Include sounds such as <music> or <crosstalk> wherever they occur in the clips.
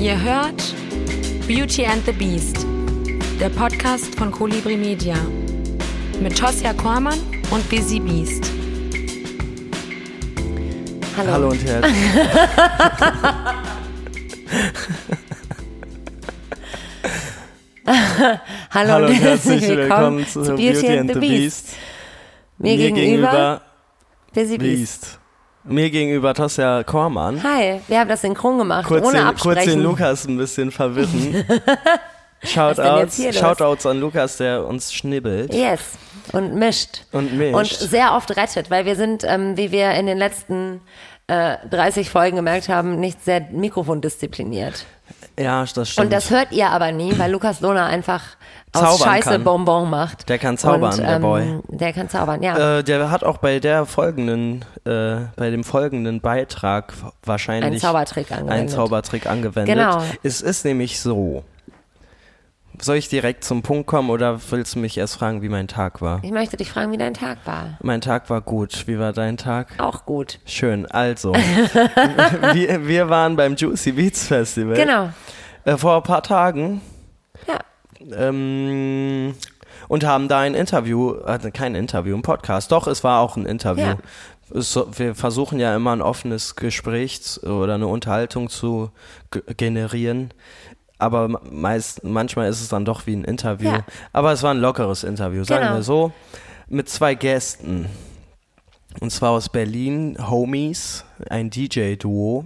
Ihr hört Beauty and the Beast, der Podcast von Colibri Media mit Tosja Kormann und Busy Beast. Hallo. Hallo und herzlich. <laughs> Hallo, Hallo und herzlich willkommen, willkommen zu zu Beauty and the Beast. Mir, gegenüber, Busy Beast. Beast. Mir gegenüber Tosja Kormann. Hi, wir haben das synchron gemacht, Kurz ohne den, Absprechen. kurz den Lukas ein bisschen verwirren. <laughs> Shoutouts? Shoutouts an Lukas, der uns schnibbelt Yes, und mischt. und mischt. Und sehr oft rettet, weil wir sind, ähm, wie wir in den letzten äh, 30 Folgen gemerkt haben, nicht sehr mikrofondiszipliniert. Ja, das stimmt. Und das hört ihr aber nie, weil Lukas Lohner einfach aus Zaubern Scheiße kann. Bonbon macht. Der kann zaubern, und, der ähm, Boy. Der kann zaubern, ja. äh, der hat auch bei der folgenden, äh, bei dem folgenden Beitrag wahrscheinlich Einen Zaubertrick angewendet. einen Zaubertrick angewendet. Genau. Es ist nämlich so. Soll ich direkt zum Punkt kommen oder willst du mich erst fragen, wie mein Tag war? ich möchte dich fragen, wie dein Tag war. Mein Tag war gut. Wie war dein Tag? Auch gut. Schön. Also, <laughs> wir, wir waren beim Juicy Beats Festival. Genau. Äh, vor ein paar Tagen. Ja. Ähm, und haben da ein Interview, also kein Interview, ein Podcast. Doch, es war auch ein Interview. Ja. Es wir versuchen ja immer ein offenes Gespräch oder eine Unterhaltung zu generieren. Aber meist, manchmal ist es dann doch wie ein Interview. Ja. Aber es war ein lockeres Interview, sagen Genau. wir so. Mit zwei Gästen. Und zwar aus Berlin, Homies, ein DJ-Duo.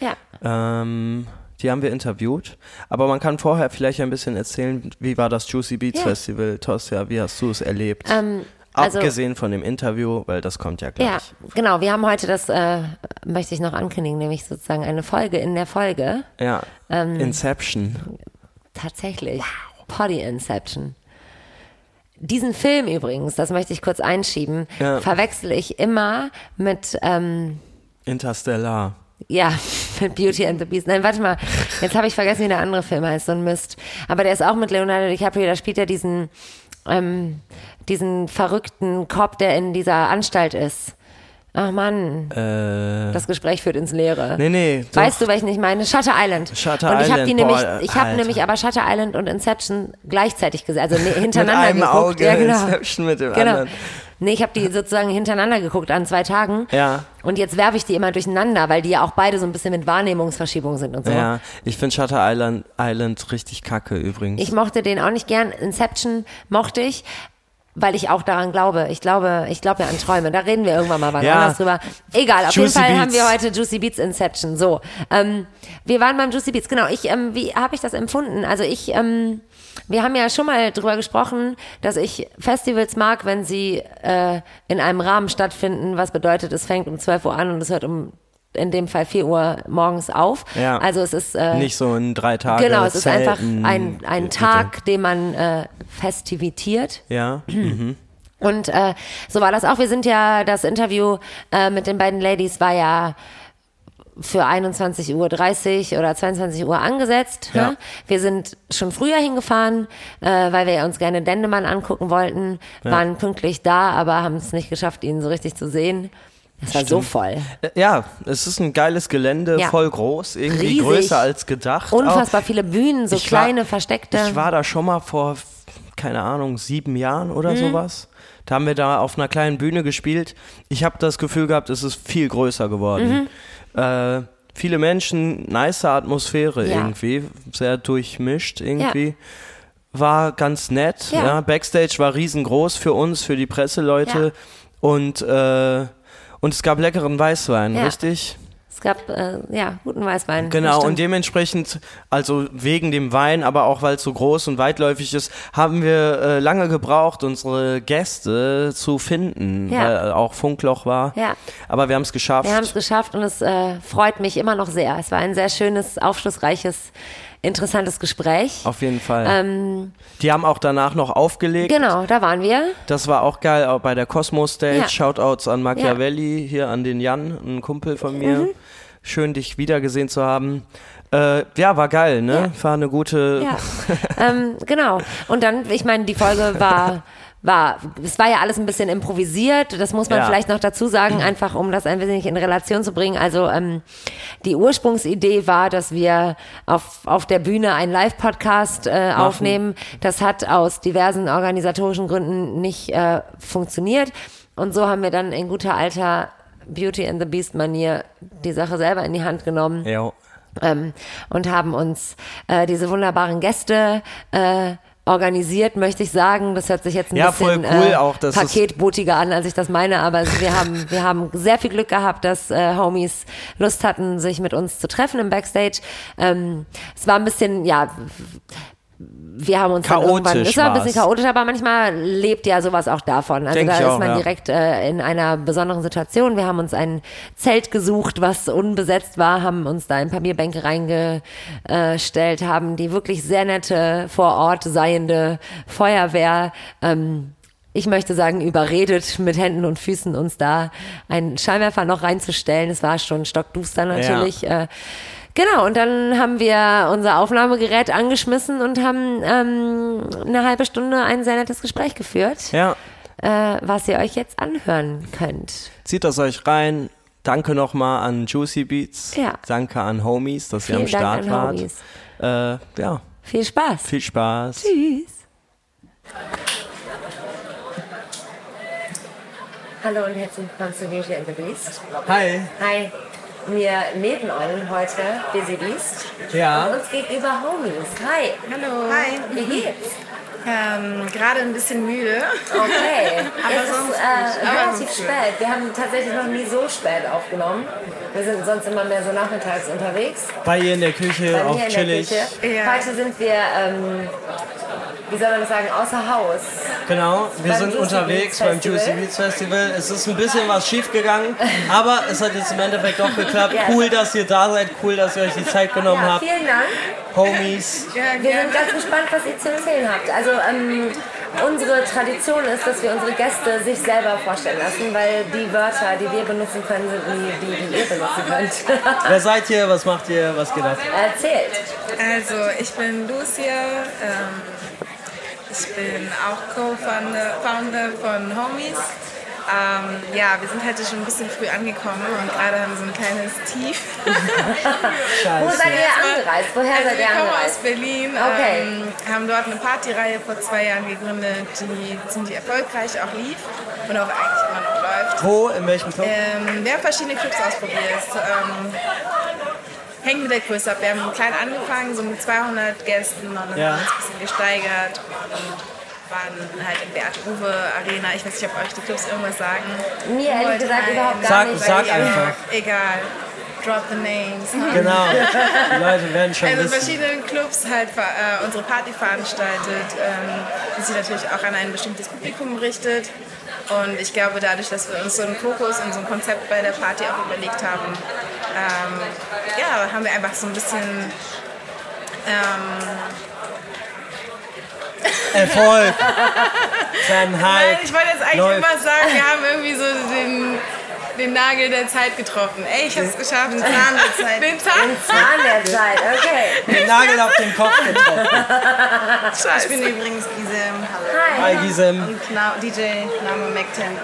Ja. Ähm, die haben wir interviewt. Aber man kann vorher vielleicht ein bisschen erzählen, wie war das Juicy Beats Ja. Festival, Tosja, wie hast du es erlebt? Ähm, also, Abgesehen von dem Interview, weil das kommt ja gleich. ja, genau. Wir haben heute das, äh, möchte ich noch ankündigen, nämlich sozusagen eine Folge in der Folge. Ja. Ähm, Inception. Tatsächlich. Potty Inception. Diesen Film übrigens, das möchte ich kurz einschieben, Ja. verwechsel ich immer mit, ähm, Interstellar. ja, <laughs> mit Beauty and the Beast. Nein, warte mal. Jetzt habe ich vergessen, wie der andere Film heißt, so ein Mist. Aber der ist auch mit Leonardo DiCaprio, da spielt er diesen, ähm, diesen verrückten Cop, der in dieser Anstalt ist. Ach Mann, Äh, das Gespräch führt ins Leere. nee, nee. doch. Weißt du, welchen ich meine? Shutter Island. Shutter und ich habe die Island, nämlich, boah, ich habe nämlich aber Shutter Island und Inception gleichzeitig gesehen, also <laughs> mit hintereinander einem geguckt. Auge ja, genau. Inception mit dem Genau. anderen. Nee, ich habe die sozusagen hintereinander geguckt an zwei Tagen. Ja. Und jetzt werfe ich die immer durcheinander, weil die ja auch beide so ein bisschen mit Wahrnehmungsverschiebung sind und so. Ja, ich finde Shutter Island, Island richtig kacke übrigens. Ich mochte den auch nicht gern. Inception mochte ich, weil ich auch daran glaube. Ich glaube, ich glaube ja an Träume. Da reden wir irgendwann mal wann Ja. anders drüber. Egal, auf jeden Juicy Fall Beats. haben wir heute Juicy Beats Inception. So, ähm, wir waren beim Juicy Beats. Genau, ich, ähm, wie habe ich das empfunden? Also ich, ähm, wir haben ja schon mal drüber gesprochen, dass ich Festivals mag, wenn sie äh, in einem Rahmen stattfinden, was bedeutet, es fängt um 12 Uhr an und es hört um in dem Fall 4 Uhr morgens auf. Ja. Also es ist äh, Nicht so in drei Tagen. Genau, es ist einfach Zelten, ein, ein. Tag, den man äh, festivitiert. Ja. Mhm. Und äh, so war das auch. Wir sind ja, das Interview äh, mit den beiden Ladies war ja für 21.30 Uhr oder 22 Uhr angesetzt. Ja. Ne? Wir sind schon früher hingefahren, äh, weil wir uns gerne Dendemann angucken wollten, waren pünktlich da, aber haben es nicht geschafft, ihn so richtig zu sehen. Es war so voll. Äh, Ja, es ist ein geiles Gelände, Ja. voll groß, irgendwie Riesig. größer als gedacht. Unfassbar auch. viele Bühnen, so Ich war- kleine, versteckte. Ich war da schon mal vor, keine Ahnung, sieben Jahren Mhm. oder sowas. Da haben wir da auf einer kleinen Bühne gespielt. Ich habe das Gefühl gehabt, es ist viel größer geworden. Äh, viele Menschen, nice Atmosphäre Mhm. Ja. irgendwie, sehr durchmischt irgendwie. War ganz nett. Ja. Ja. Backstage war riesengroß für uns, für die Presseleute. Ja. Und, äh, und es gab leckeren Weißwein, Ja. richtig? Es gab, äh, ja, guten Weißwein. Genau, und dementsprechend, also wegen dem Wein, aber auch weil es so groß und weitläufig ist, haben wir äh, lange gebraucht, unsere Gäste zu finden, Ja. weil auch Funkloch war. Ja. Aber wir haben es geschafft. Wir haben es geschafft und es äh, freut mich immer noch sehr. Es war ein sehr schönes, aufschlussreiches, interessantes Gespräch. Auf jeden Fall. Ähm, Die haben auch danach noch aufgelegt. genau, da waren wir. Das war auch geil, auch bei der Cosmo Stage. Ja. Shoutouts an Machiavelli, hier an den Jan, ein Kumpel von mir. Mhm. Schön, dich wiedergesehen zu haben. Äh, ja, war geil, ne? War eine gute. Ja, ähm, genau. Und dann, ich meine, die Folge war <laughs> war, es war ja alles ein bisschen improvisiert, das muss man Ja. vielleicht noch dazu sagen, einfach um das ein wenig in Relation zu bringen. Also ähm, die Ursprungsidee war, dass wir auf, auf der Bühne einen Live-Podcast äh, aufnehmen. Das hat aus diversen organisatorischen Gründen nicht äh, funktioniert. Und so haben wir dann in guter alter Beauty and the Beast Manier die Sache selber in die Hand genommen Ja. ähm, und haben uns äh, diese wunderbaren Gäste äh, organisiert, möchte ich sagen. Das hört sich jetzt ein Ja, bisschen cool äh, auch, paketbotiger an, als ich das meine, aber wir haben, wir haben sehr viel Glück gehabt, dass äh, Homies Lust hatten, sich mit uns zu treffen im Backstage. Ähm, es war ein bisschen, ja, wir haben uns dann irgendwann, Chaotisch es war ein bisschen chaotisch, aber manchmal lebt ja sowas auch davon. Also Denk da ist auch, man ja. direkt äh, in einer besonderen Situation. Wir haben uns ein Zelt gesucht, was unbesetzt war, haben uns da ein paar Bierbänke reingestellt, haben die wirklich sehr nette vor Ort seiende Feuerwehr ähm, ich möchte sagen, überredet, mit Händen und Füßen uns da einen Scheinwerfer noch reinzustellen. Es war schon stockduster natürlich. Äh, genau, und dann haben wir unser Aufnahmegerät angeschmissen und haben ähm, eine halbe Stunde ein sehr nettes Gespräch geführt, Ja. äh, was ihr euch jetzt anhören könnt. Zieht das euch rein. Danke nochmal an Juicy Beats. Ja. Danke an Homies, dass ihr Vielen am Start Dank an wart. Homies. Äh, ja, Viel Spaß. viel Spaß. Tschüss. Hallo und herzlich willkommen zu Beauty and the Beast. Hi. Hi. Mir nebenan heute Busy Beast. Ja. Und uns gegenüber Homies. Hi. Hallo. Hi. Wie geht's? Ähm, Gerade ein bisschen müde. Okay. <laughs> Aber es ist sonst äh, gut. Aber relativ spät. Wir haben tatsächlich noch nie so spät aufgenommen. Wir sind sonst immer mehr so nachmittags unterwegs. Bei ihr in der Küche, Bei auch chillig. der Küche. Ja. Heute sind wir, ähm, wie soll man das sagen, außer Haus. Genau, wir Beim sind Juicy unterwegs beim. Juicy Beats Festival. Es ist ein bisschen was schief gegangen, aber es hat jetzt im Endeffekt doch geklappt. Ja. Cool, dass ihr da seid, cool, dass ihr euch die Zeit genommen Ja, habt. vielen Dank. Homies. Ja, Wir sind ganz gespannt, was ihr zu erzählen habt. Also ähm, unsere Tradition ist, dass wir unsere Gäste sich selber vorstellen lassen, weil die Wörter, die wir benutzen können, sind nie die, die ihr benutzen könnt. <laughs> Wer seid ihr? Was macht ihr? Was geht ab? Erzählt. Also, ich bin Lucia. Ähm, ich bin auch Co-Founder Founder von Homies. Ähm, ja, wir sind heute schon ein bisschen früh angekommen und gerade haben so ein kleines Tief. <laughs> Wo seid ihr angereist? Woher Also seid wir ihr kommen aus angereist? Berlin, Okay. ähm, haben dort eine Partyreihe vor zwei Jahren gegründet, die ziemlich erfolgreich auch lief und auch eigentlich immer noch läuft. Wo? In welchem Club? Ähm, wir haben verschiedene Clubs ausprobiert. Hängt mit der Größe ab. Wir haben klein angefangen, so mit 200 Gästen und dann Ja. haben wir uns ein bisschen gesteigert und waren halt in Beate Uwe Arena. Ich weiß nicht, ob euch die Clubs irgendwas sagen. Mir ehrlich gesagt überhaupt gar Sag- nicht. sag einfach. Egal. Drop the names. Genau. <laughs> Die Leute werden schon Also in wissen. verschiedenen Clubs halt äh, unsere Party veranstaltet, ähm, die sich natürlich auch an ein bestimmtes Publikum richtet. Und ich glaube, dadurch, dass wir uns so einen Fokus und so ein Konzept bei der Party auch überlegt haben, ähm, ja, haben wir einfach so ein bisschen ähm, <laughs> Erfolg. Nein, Hype. ich wollte jetzt eigentlich läuft. immer sagen, wir haben irgendwie so den, den Nagel der Zeit getroffen. Ey, ich hab's geschafft. Den Zahn der Zeit. Den Zahn? Zahn der Zeit, okay. Den Nagel auf den Kopf getroffen. Ich bin übrigens Gisem. Hallo. Hi. Hi Gisem. Und Kna DJ Name Mac10.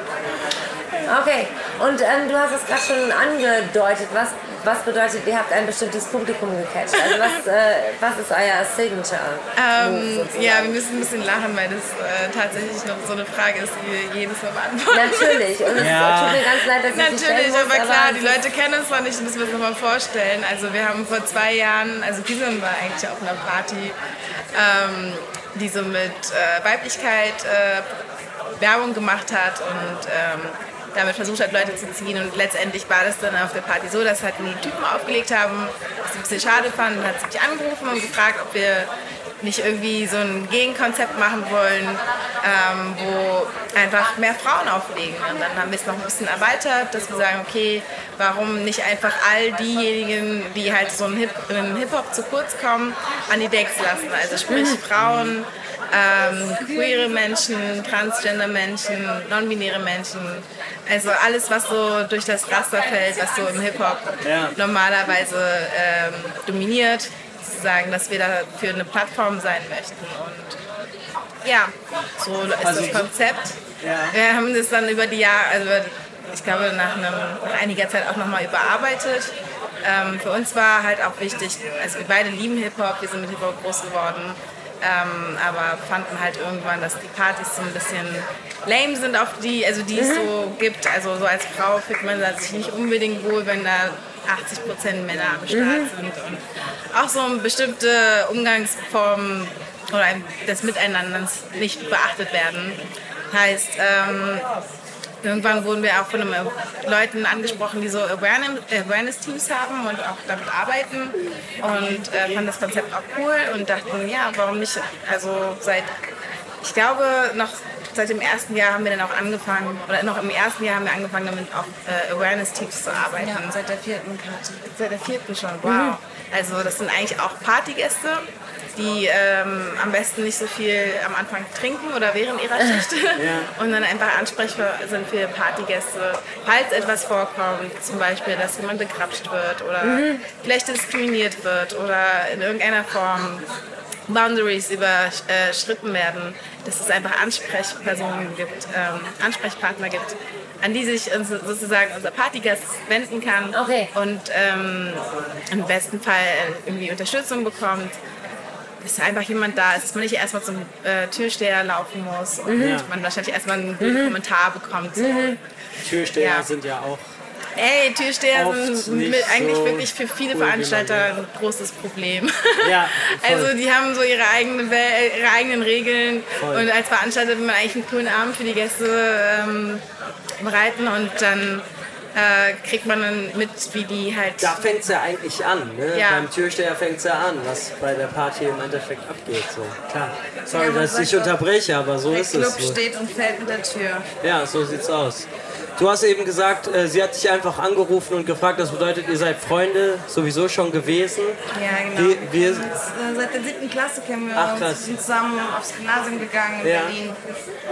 Okay, und ähm, du hast es gerade schon angedeutet. Was, was bedeutet, ihr habt ein bestimmtes Publikum gecatcht? Also was, <laughs> äh, was ist euer Signature? Ähm, ja, wir müssen ein bisschen lachen, weil das äh, tatsächlich noch so eine Frage ist, die wir jedes Mal beantworten. Natürlich. Und es Ja. tut mir ganz leid, dass ich Natürlich, muss, aber klar, es die Leute kennen uns noch nicht, müssen wir uns nochmal vorstellen. Also wir haben vor zwei Jahren, also Gisem war eigentlich auf einer Party, ähm, die so mit äh, Weiblichkeit äh, Werbung gemacht hat und ähm, damit versucht hat, Leute zu ziehen. Und letztendlich war das dann auf der Party so, dass halt die Typen aufgelegt haben, was sie ein bisschen schade fanden, hat sie mich angerufen und gefragt, ob wir nicht irgendwie so ein Gegenkonzept machen wollen, ähm, wo einfach mehr Frauen auflegen. Und dann haben wir es noch ein bisschen erweitert, dass wir sagen, okay, warum nicht einfach all diejenigen, die halt so im Hip- Hip-Hop zu kurz kommen, an die Decks lassen. Also sprich Frauen, ähm, queere Menschen, transgender Menschen, non-binäre Menschen. Also alles, was so durch das Raster fällt, was so im Hip-Hop Ja. normalerweise ähm, dominiert, sozusagen, dass wir dafür eine Plattform sein möchten. Und Ja, so ist Also das Konzept. Ja. Wir haben das dann über die Jahre, also ich glaube nach, einem, nach einiger Zeit auch nochmal überarbeitet. Ähm, für uns war halt auch wichtig, also wir beide lieben Hip-Hop, wir sind mit Hip-Hop groß geworden, ähm, aber fanden halt irgendwann, dass die Partys so ein bisschen lame sind, auf die, also die es so gibt. Also so als Frau fühlt man sich nicht unbedingt wohl, wenn da 80 Prozent Männer am Start sind und auch so bestimmte Umgangsformen oder des Miteinanders nicht beachtet werden. Heißt, ähm, irgendwann wurden wir auch von Leuten angesprochen, die so Awareness- Awareness-Teams haben und auch damit arbeiten und äh, fanden das Konzept auch cool und dachten, ja, warum nicht? Also seit, ich glaube, noch seit dem ersten Jahr haben wir dann auch angefangen, oder noch im ersten Jahr haben wir angefangen, damit auch äh, Awareness-Teams zu arbeiten. Ja, seit der vierten Karte. Seit der vierten schon, wow. Also das sind eigentlich auch Partygäste, die ähm, am besten nicht so viel am Anfang trinken oder während ihrer <laughs> Schicht und dann einfach ansprechbar sind für Partygäste, falls etwas vorkommt, zum Beispiel, dass jemand begrapscht wird oder vielleicht diskriminiert wird oder in irgendeiner Form Boundaries überschritten werden, dass es einfach Ansprechpersonen gibt, ähm, Ansprechpartner gibt, an die sich sozusagen unser Partygast wenden kann Okay. und ähm, im besten Fall irgendwie Unterstützung bekommt. Dass einfach jemand da ist, dass man nicht erstmal zum äh, Türsteher laufen muss und Ja. man wahrscheinlich erstmal einen guten Kommentar bekommt. Türsteher Ja. sind ja auch. Ey, Türsteher sind mit, eigentlich so wirklich für viele cool, Veranstalter ein großes Problem. Ja. <laughs> Also die haben so ihre, eigene ihre eigenen Regeln Voll. und als Veranstalter will man eigentlich einen coolen Abend für die Gäste ähm, bereiten und dann äh, kriegt man dann mit, wie die halt... Da fängt es ja eigentlich an. Ne? Ja. Beim Türsteher fängt es ja an, was bei der Party im Endeffekt abgeht. So. Klar. Sorry, Ja, dass ich unterbreche, aber so Der ist Club es. So. steht und fällt mit der Tür. Ja, so sieht's aus. Du hast eben gesagt, äh, sie hat dich einfach angerufen und gefragt, das bedeutet, ihr seid Freunde sowieso schon gewesen. Ja, genau. Wir, wir, Und, äh, seit der siebten Klasse kennen wir Ach, uns, sind zusammen aufs Gymnasium gegangen in Ja. Berlin,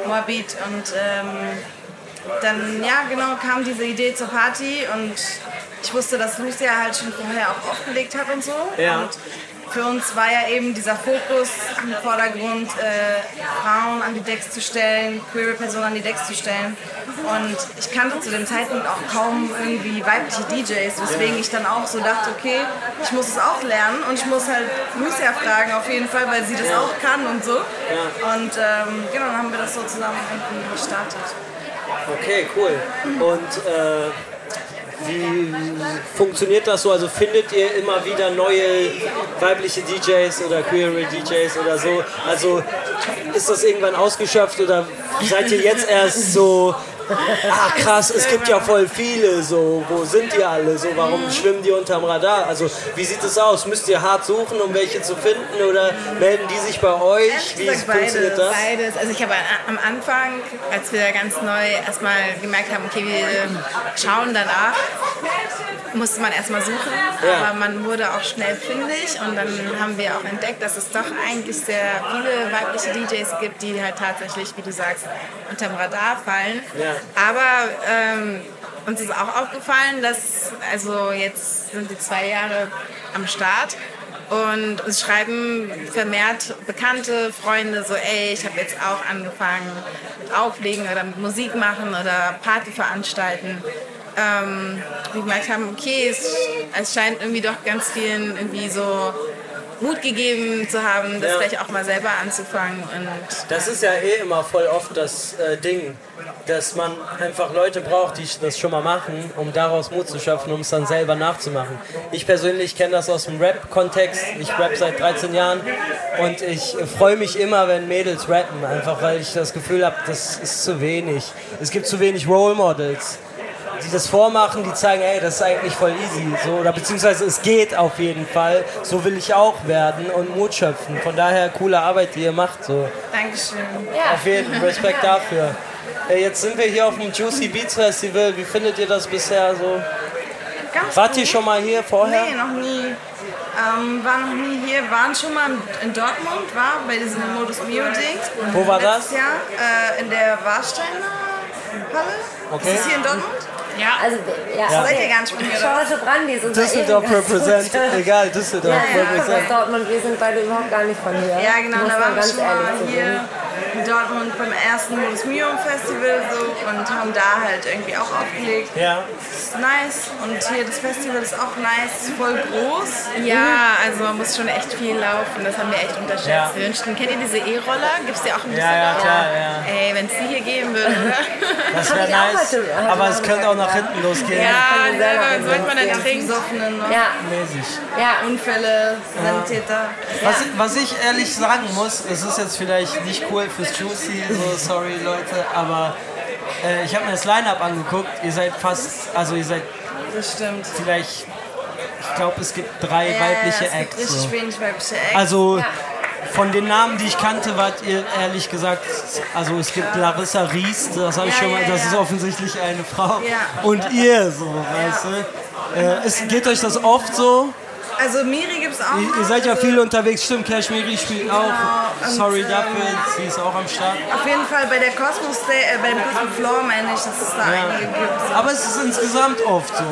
Moabit und ähm, dann, ja genau, kam diese Idee zur Party und ich wusste, dass Lucia halt schon vorher auch aufgelegt hat und so. Ja. Und für uns war ja eben dieser Fokus im Vordergrund, äh, Frauen an die Decks zu stellen, queere Personen an die Decks zu stellen. Und ich kannte zu dem Zeitpunkt auch kaum irgendwie weibliche DJs, weswegen ich dann auch so dachte, okay, ich muss es auch lernen und ich muss halt Lucia fragen auf jeden Fall, weil sie das auch kann und so. Und ähm, genau, dann haben wir das so zusammen gestartet. Okay, cool. Und äh, wie funktioniert das so? Also findet ihr immer wieder neue weibliche DJs oder queere DJs oder so? Also ist das irgendwann ausgeschöpft oder seid ihr jetzt erst so, ah krass, es gibt ja voll viele, so, wo sind die alle, so, warum schwimmen die unterm Radar? Also wie sieht es aus? Müsst ihr hart suchen, um welche zu finden oder melden die sich bei euch? Wie gesagt, funktioniert das? Beides. Also ich habe am Anfang, als wir ganz neu erstmal gemerkt haben, okay, wir schauen danach, musste man erstmal suchen, Ja. aber man wurde auch schnell fündig und dann haben wir auch entdeckt, dass es doch eigentlich sehr viele weibliche DJs gibt, die halt tatsächlich, wie du sagst, unterm Radar fallen. Ja. Aber ähm, uns ist auch aufgefallen, dass, also jetzt sind die zwei Jahre am Start und uns schreiben vermehrt Bekannte, Freunde so, ey, ich habe jetzt auch angefangen mit Auflegen oder mit Musik machen oder Party veranstalten. Ähm, wir gemerkt haben, okay, es, es scheint irgendwie doch ganz vielen irgendwie so Mut gegeben zu haben, das Ja. vielleicht auch mal selber anzufangen. Und Das ist ja eh immer voll oft das äh, Ding, dass man einfach Leute braucht, die das schon mal machen, um daraus Mut zu schöpfen, um es dann selber nachzumachen. Ich persönlich kenne das aus dem Rap-Kontext. Ich rap seit 13 Jahren und ich freue mich immer, wenn Mädels rappen, einfach weil ich das Gefühl habe, das ist zu wenig. Es gibt zu wenig Role Models die das vormachen, die zeigen, ey, das ist eigentlich voll easy. So, oder beziehungsweise es geht auf jeden Fall. So will ich auch werden und Mut schöpfen. Von daher coole Arbeit, die ihr macht. So. Dankeschön. Auf jeden Fall Respekt dafür. Äh, Jetzt sind wir hier auf dem Juicy Beats Festival. Wie findet ihr das bisher so? Ganz Wart gut. ihr schon mal hier vorher? Nee, noch nie. Ähm, war noch nie hier, waren schon mal in Dortmund, war bei diesem Modus Mio Ding. Wo war Letztes das? Jahr äh, in der Warsteiner Halle. Okay. Ist das hier in Dortmund? Also, ja, Seid okay. ihr hier, oder? Charlotte Brandi ist unser Düsseldorf represent. Egal, Düsseldorf Ja, ja, represent. Dortmund. Wir sind beide überhaupt gar nicht von hier. Ja, genau, da waren wir ganz schon mal hier. Dortmund beim ersten Modus Mium Festival so und haben da halt irgendwie auch aufgelegt. Ja. Das ist nice und hier das Festival ist auch nice, voll groß. Ja, also man muss schon echt viel laufen. Das haben wir echt unterschätzt. Ja. Wir wünschten, kennt ihr diese E-Roller? Gibt es die auch ein Ja, bisschen? ja, klar, ja. Ey, wenn es die hier geben würde. Das wäre nice. heute- heute Aber es könnte auch nach hinten losgehen. ja, kann selber sobald man dann. Besoffenen, ne? Ja, Mäßig. ja. Unfälle, Sanitäter. Was, was ich ehrlich sagen muss, es ist jetzt vielleicht nicht cool fürs Juicy, so sorry Leute, aber äh, ich habe mir das Line-Up angeguckt. Ihr seid fast, also ihr seid Das stimmt. vielleicht, ich glaube es gibt drei Ja, weibliche ja, es gibt Acts. richtig So. wenig weibliche Acts. Also von den Namen, die ich kannte, wart ihr ehrlich gesagt, also es gibt Larissa Ries, das habe ich Ja, schon mal, ja, das ja. ist offensichtlich eine Frau. Ja. Und ihr so, weißt du. Äh, es, geht euch das oft so? Also Miri gibt es auch Ihr, noch. ihr seid ja also viel unterwegs, stimmt, Kashmiri spielt auch. und, Sorry ähm, dafür, sie ist auch am Start. Auf jeden Fall bei der Cosmos Day, äh, bei dem Cosmos Floor meine ich, dass es da einige gibt. Aber es ist insgesamt oft so.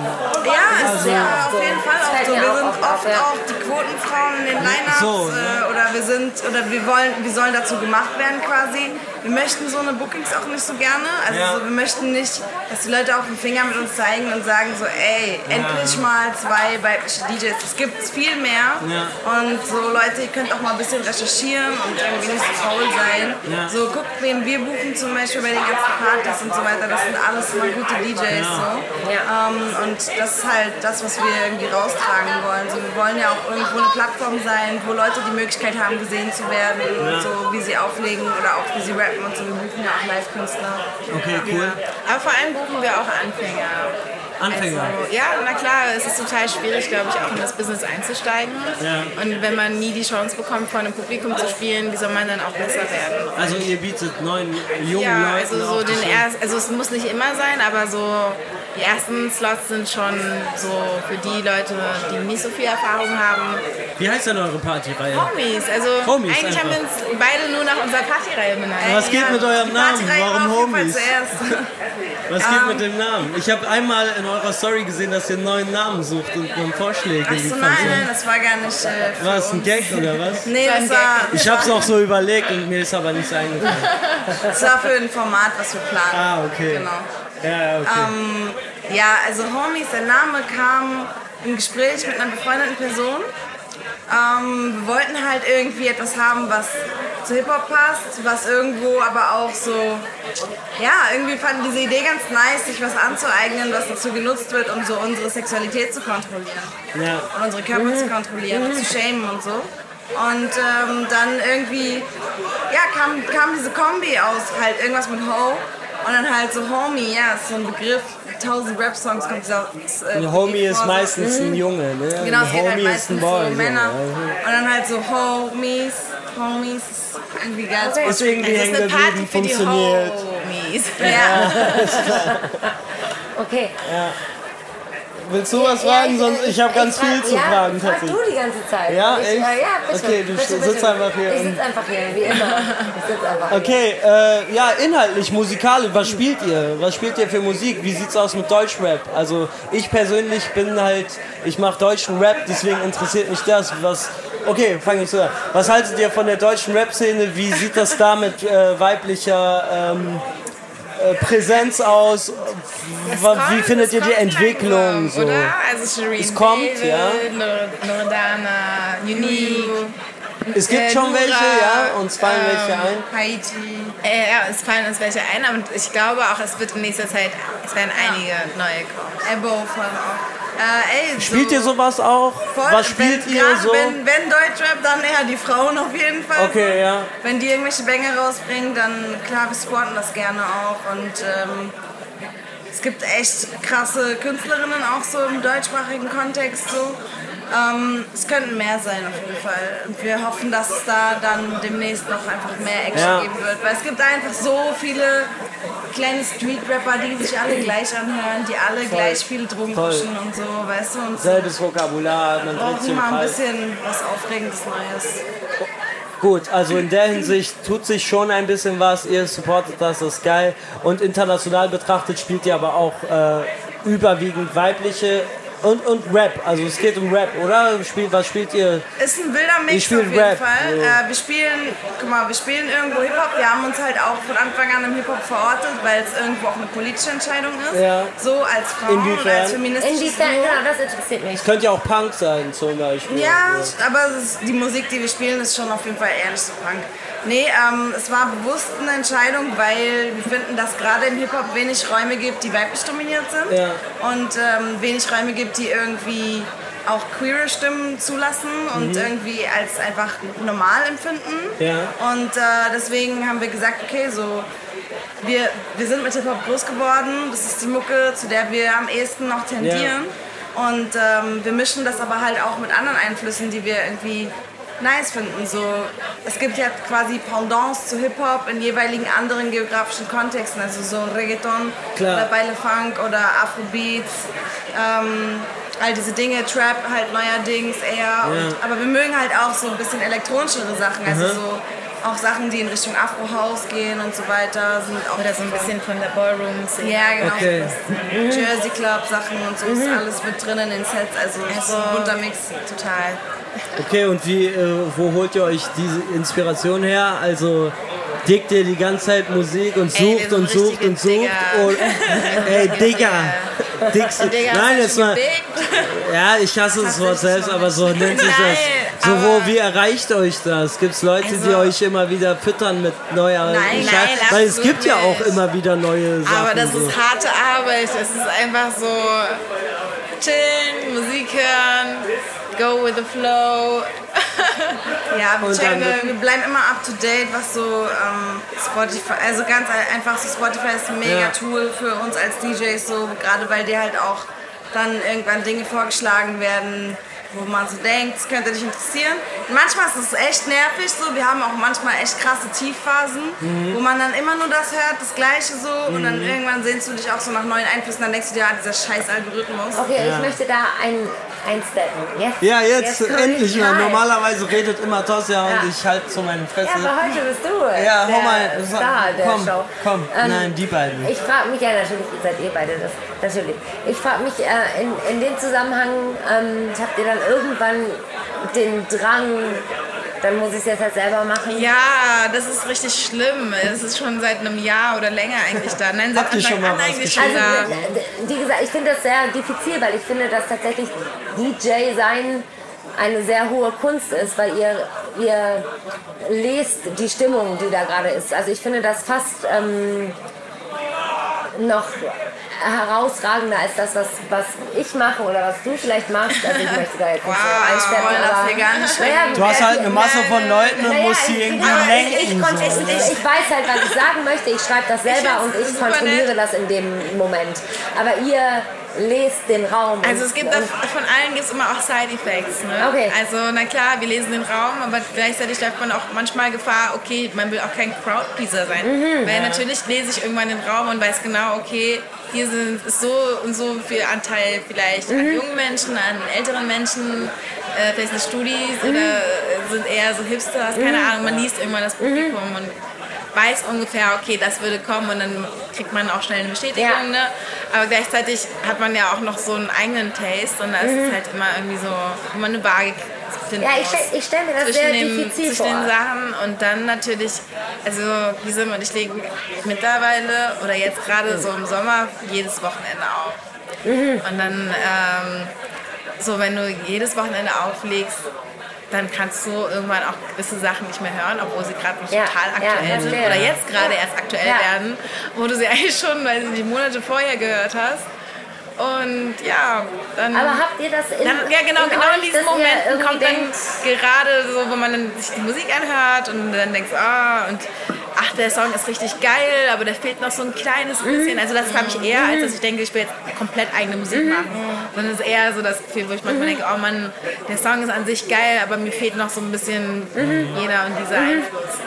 Ja, es ist ja auf jeden Fall auch fällt so. Wir auch sind oft oft ja. auch die Quotenfrauen in den Line-Ups So, äh, ne? oder wir sind oder wir wollen, wir sollen dazu gemacht werden quasi. Wir möchten so eine Bookings auch nicht so gerne. Also Ja. so, wir möchten nicht, dass die Leute auf den Finger mit uns zeigen und sagen so, ey, endlich mal zwei weibliche DJs. Es gibt viel mehr. Ja. Und so Leute, ihr könnt auch mal ein bisschen recherchieren und irgendwie nicht so faul sein. Ja. So guckt, wen wir buchen zum Beispiel bei den ganzen Partys und so weiter. Das sind alles immer gute DJs. So. Ähm, und das ist halt das, was wir irgendwie raustragen wollen. So, wir wollen ja auch irgendwo eine Plattform sein, wo Leute die Möglichkeit haben, gesehen zu werden, so wie sie auflegen oder auch wie sie rappen und so. Wir buchen ja auch Live-Künstler. Okay, cool. Aber vor allem buchen wir auch Anfänger. Anfänger. Also, ja, na klar, es ist total schwierig, glaube ich, auch in das Business einzusteigen. Ja. Und wenn man nie die Chance bekommt, vor einem Publikum zu spielen, wie soll man dann auch besser werden? Also ihr bietet neuen jungen Ja, Leuten also so auch den erst, also es muss nicht immer sein, aber so die ersten Slots sind schon so für die Leute, die nicht so viel Erfahrung haben. Wie heißt denn eure Partyreihe? Homies, also Homies eigentlich haben wir uns beide nur nach unserer Partyreihe benannt. Was geht mit eurem Namen? Warum Homies? Was geht mit dem Namen? Ich habe einmal in eurer Story gesehen, dass ihr einen neuen Namen sucht und dann Vorschläge Ach so, nein, nein, das war gar nicht. Äh, für War es ein. Gag oder was? Nee, Das war Ich habe es auch so überlegt und mir ist aber nichts eingefallen. <laughs> das war für ein Format, was wir planen. Ah, okay. Genau. Ja, ja, okay. Ähm, ja, also Homies, der Name kam im Gespräch mit einer befreundeten Person. Ähm, wir wollten halt irgendwie etwas haben, was zu Hip-Hop passt, was irgendwo aber auch so, ja, irgendwie fanden diese Idee ganz nice, sich was anzueignen, was dazu genutzt wird, um so unsere Sexualität zu kontrollieren ja. und unsere Körper zu kontrollieren und zu shamen und so. Und ähm, dann irgendwie, ja, kam, kam diese Kombi aus, halt irgendwas mit Ho und dann halt so Homie, ja, ist so ein Begriff. Tausend Rap-Songs kommt dieser äh, Ein Homie ist vor, so. meistens ein Junge, ne? Genau, ein halt Homie ist ein meistens Boy. so. Männer. Also, Und dann halt so Homies, Homies, ist irgendwie geil. Okay. Ist irgendwie Es ist eine Party für die. Homies. Ja, <laughs> Okay. Willst du was Ja, fragen? Sonst, ich habe ganz frag- viel zu ja, fragen frag tatsächlich. du die ganze Zeit. Ja, ich, echt? ja, bitte. Okay, du bitte, sitzt bitte. einfach hier Ich sitze einfach hier, wie immer. Ich sitze einfach hier. Okay, äh, ja, inhaltlich, musikalisch, was spielt ihr? Was spielt ihr für Musik? Wie sieht's aus mit Deutschrap? Also ich persönlich bin halt, ich mache deutschen Rap, deswegen interessiert mich das. Was, okay, fange ich so an. Was haltet ihr von der deutschen Rap-Szene? Wie sieht das da mit äh, weiblicher ähm, äh, Präsenz aus? Kommt- Wie findet ihr die Entwicklung? langsam, So? Oder? Also Shireen Es kommt, David, ja. Loredana, Unique. Es gibt Äh, schon Nura, welche, ja, uns fallen ähm, welche ein. Haiti. Äh, ja, es fallen uns welche ein, aber ich glaube auch, es wird in nächster Zeit, es werden einige neue kommen. Ebo vor allem auch. Äh, ey, Spielt so ihr sowas auch? voll- Was spielt wenn, ihr grad so? Wenn, wenn Deutschrap, dann eher die Frauen auf jeden Fall. Okay, ja. Wenn die irgendwelche Banger rausbringen, dann klar, wir supporten das gerne auch. Und ähm, es gibt echt krasse Künstlerinnen auch so im deutschsprachigen Kontext so. Ähm, es könnten mehr sein auf jeden Fall. Und wir hoffen, dass es da dann demnächst noch einfach mehr Action Ja. geben wird. Weil es gibt einfach so viele kleine Street-Rapper, die sich alle gleich anhören, die alle gleich viel Voll. pushen und so, weißt du? Und Selbes Vokabular, man dreht brauchen sich im mal ein bisschen was Aufregendes Neues. Gut, also in der Hinsicht tut sich schon ein bisschen was. Ihr supportet das, das ist geil. Und international betrachtet spielt ihr aber auch äh, überwiegend weibliche Und, und Rap, also es geht um Rap, oder? Spielt, was spielt ihr? Ist ein wilder Ich Mix auf jeden Rap, Fall. so. Äh, wir spielen, guck mal, wir spielen irgendwo Hip-Hop. Wir haben uns halt auch von Anfang an im Hip-Hop verortet, weil es irgendwo auch eine politische Entscheidung ist. Ja. So als Frauen und Inwiefern? als feministisches Inwiefern, genau, das interessiert mich. Könnte ja auch Punk sein, zum Beispiel. Ja, aber es ist, die Musik, die wir spielen, ist schon auf jeden Fall eher nicht so punk. Nee, ähm, es war bewusst eine Entscheidung, weil wir finden, dass gerade im Hip-Hop wenig Räume gibt, die weiblich dominiert sind. Ja. Und ähm, wenig Räume gibt, die irgendwie auch queere Stimmen zulassen und irgendwie als einfach normal empfinden. Ja. Und äh, deswegen haben wir gesagt, okay, so wir, wir sind mit Hip-Hop groß geworden. Das ist die Mucke, zu der wir am ehesten noch tendieren. Und ähm, wir mischen das aber halt auch mit anderen Einflüssen, die wir irgendwie nice finden. So, es gibt ja quasi Pendants zu Hip-Hop in jeweiligen anderen geografischen Kontexten. Also so Reggaeton Klar. oder Baile Funk oder Afrobeats. Ähm, all diese Dinge, Trap halt neuerdings eher. Und, aber wir mögen halt auch so ein bisschen elektronischere Sachen. Also so auch Sachen, die in Richtung Afro-House gehen und so weiter. Sind auch Oder so ein bisschen von der Ballroom-Szene. ja, genau. Okay. Jersey Club Sachen und so ist alles mit drin in den Sets. Also, es ist ein bunter Mix. Total. Okay, und wie, äh, wo holt ihr euch diese Inspiration her? Also dickt ihr die ganze Zeit Musik und Ey, sucht sind und sucht und sucht? Digger. Und, <laughs> ey, Digga! Dickst du? Nein, jetzt mal. Ja, ich hasse das Wort selbst, aber so nennt sich das. So, wo, wie erreicht euch das? Gibt es Leute, die Also- euch immer wieder füttern mit neuer Nein, Scheiß? nein, Weil es gibt ja auch immer wieder neue Sachen. Aber das so. ist harte Arbeit. Es ist einfach so chillen, Musik hören, go with the flow. <laughs> Ja, wir, checken, wir, wir bleiben immer up to date, was so ähm, Spotify, also ganz ein- einfach so Spotify ist ein mega Ja. Tool für uns als DJs, so gerade weil dir halt auch dann irgendwann Dinge vorgeschlagen werden, wo man so denkt, das könnte dich interessieren. Und manchmal ist es echt nervig so, wir haben auch manchmal echt krasse Tiefphasen, Mhm. wo man dann immer nur das hört, das Gleiche so und dann irgendwann sehnst du dich auch so nach neuen Einflüssen, dann denkst du dir, ah, dieser scheiß Algorithmus. Okay, ich möchte da ein, einsteppen. Jetzt, Ja, jetzt, komm endlich ich mal. Normalerweise redet immer Tosja Ja. und ich halte zu meinen Fresse. Ja, aber heute bist du Ja, der hau mal. Star der komm, Show. komm. Ähm, Nein, die beiden. Ich frage mich, ja natürlich seid ihr beide das, natürlich. Ich frage mich äh, in, in dem Zusammenhang, ähm, habt ihr dann irgendwann den Drang, dann muss ich es jetzt halt selber machen? Ja, das ist richtig schlimm. Es ist schon seit einem Jahr oder länger eigentlich da. Nein, seit Habt Anfang mal an was eigentlich schon Also, da. wie gesagt, ich finde das sehr diffizil, weil ich finde, dass tatsächlich DJ sein eine sehr hohe Kunst ist, weil ihr, ihr lest die Stimmung, die da gerade ist. Also ich finde das fast ähm, noch herausragender als das, was, was ich mache oder was du vielleicht machst. Also ich möchte da jetzt nicht so Wow, das aber- hier gar nicht Naja, Du hast halt eine Masse von Leuten und musst sie ich- irgendwie genau, ich, ich, lenken. konnte- so, ich, ich, weiß halt, was ich sagen möchte. Ich schreibe das selber und ich kontrolliere nett. das in dem Moment. Aber ihr lest den Raum. Also es gibt da- von allen gibt es immer auch Side-Effects. Ne? Okay. Also na klar, wir lesen den Raum, aber gleichzeitig läuft man auch manchmal Gefahr, okay, man will auch kein Crowdpleaser sein. Mhm. Weil natürlich lese ich irgendwann den Raum und weiß genau, okay, hier sind so und so viel Anteil vielleicht Mhm. an jungen Menschen, an älteren Menschen, äh, vielleicht sind Studis Mhm. oder sind eher so Hipsters, keine Ahnung, man liest irgendwann das Publikum Mhm. und weiß ungefähr, okay, das würde kommen und dann kriegt man auch schnell eine Bestätigung. Ja. Ne? Aber gleichzeitig hat man ja auch noch so einen eigenen Taste und da ist es halt immer irgendwie so, immer eine Waage finden Mhm. Ja, ich muss stell- mir das zwischen sehr den, diffizil zwischen den vor. Sachen und dann natürlich, also Lisa und ich legen mittlerweile oder jetzt gerade so im Sommer jedes Wochenende auf. Mhm. Und dann, ähm, so wenn du jedes Wochenende auflegst, dann kannst du irgendwann auch gewisse Sachen nicht mehr hören, obwohl sie gerade noch Ja, total ja, aktuell sind verstehe. oder jetzt gerade erst aktuell Ja. werden, wo du sie <laughs> eigentlich schon, weil sie die Monate vorher gehört hast. Und ja, dann. aber habt ihr das in, Dann, ja, genau, in genau euch, in diesen Momenten kommt dann gerade so, wo man dann sich die Musik anhört und dann denkst, ah, und ach, der Song ist richtig geil, aber da fehlt noch so ein kleines Mhm. bisschen. Also das habe ich eher, als dass ich denke, ich will jetzt komplett eigene Musik machen. Sondern es ist eher so das Gefühl, wo ich Mhm. manchmal denke, oh Mann, der Song ist an sich geil, aber mir fehlt noch so ein bisschen Mhm. jeder und dieser Einfluss.